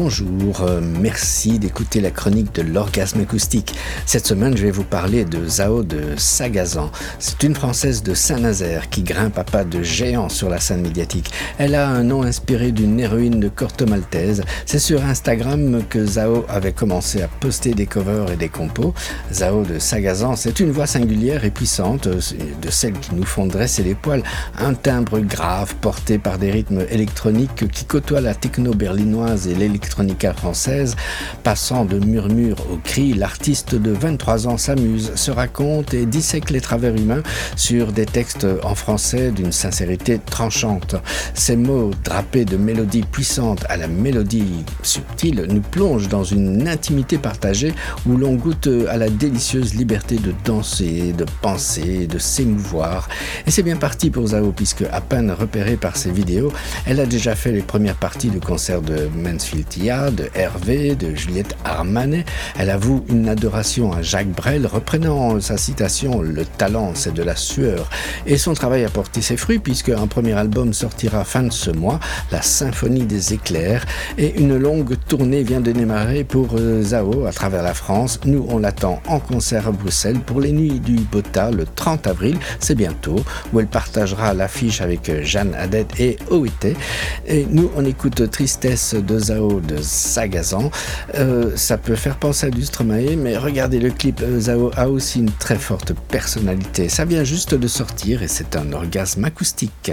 bonjour, euh, merci d'écouter la chronique de l'orgasme acoustique. Cette semaine, je vais vous parler de Zao de Sagazan. C'est une Française de Saint-Nazaire qui grimpe à pas de géant sur la scène médiatique. Elle a un nom inspiré d'une héroïne de Corto Maltese. C'est sur Instagram que Zao avait commencé à poster des covers et des compos. Zao de Sagazan, c'est une voix singulière et puissante, euh, de celles qui nous font dresser les poils. Un timbre grave porté par des rythmes électroniques qui côtoient la techno berlinoise et française. Passant de murmure au cri, l'artiste de 23 ans s'amuse, se raconte et dissèque les travers humains sur des textes en français d'une sincérité tranchante. Ces mots drapés de mélodies puissantes à la mélodie subtile nous plongent dans une intimité partagée où l'on goûte à la délicieuse liberté de danser, de penser, de s'émouvoir. Et c'est bien parti pour Zao puisque à peine repérée par ses vidéos, elle a déjà fait les premières parties du concert de Mansfield De Hervé, de Juliette Armanet. Elle avoue une adoration à Jacques Brel, reprenant sa citation Le talent, c'est de la sueur. Et son travail a porté ses fruits puisque un premier album sortira fin de ce mois, La Symphonie des éclairs, et une longue tournée vient de démarrer pour euh, Zao à travers la France. Nous, on l'attend en concert à Bruxelles pour les Nuits du Bota le 30 avril, c'est bientôt, où elle partagera l'affiche avec euh, Jeanne Hadet et OIT. Et nous, on écoute Tristesse de Zao de Sagazan. Euh, ça peut faire penser à du Stromae, mais regardez le clip, Zao a aussi une très forte personnalité. Ça vient juste de sortir et c'est un orgasme acoustique.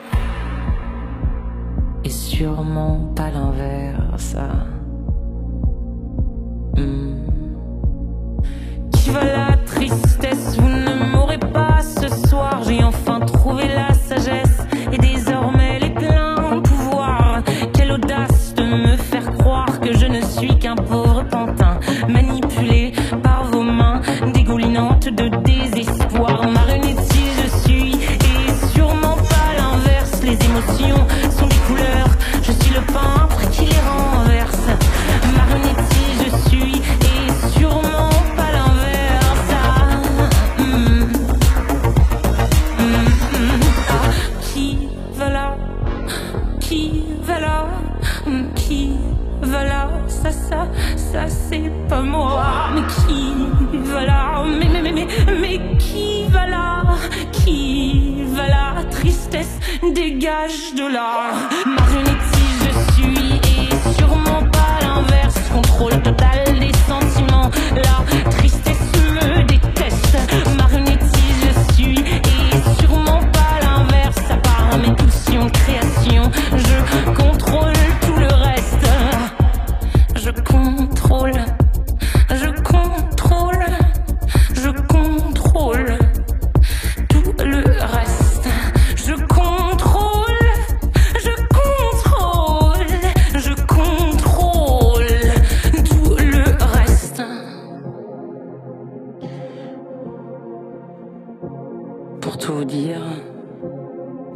et sûrement pas l'inverse. Hmm. Qui va la Ça, ça, ça c'est pas moi. Mais qui va là Mais, mais, mais, mais, mais qui va là Qui va là Tristesse, dégage de là?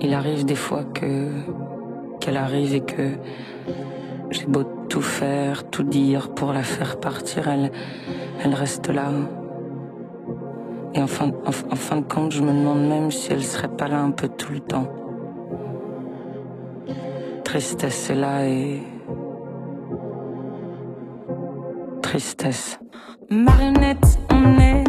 Il arrive des fois que qu'elle arrive et que j'ai beau tout faire, tout dire pour la faire partir, elle, elle reste là. Et en fin, en, fin de compte, je me demande même si elle serait pas là un peu tout le temps. Tristesse est là et. Tristesse. Marionnette, on est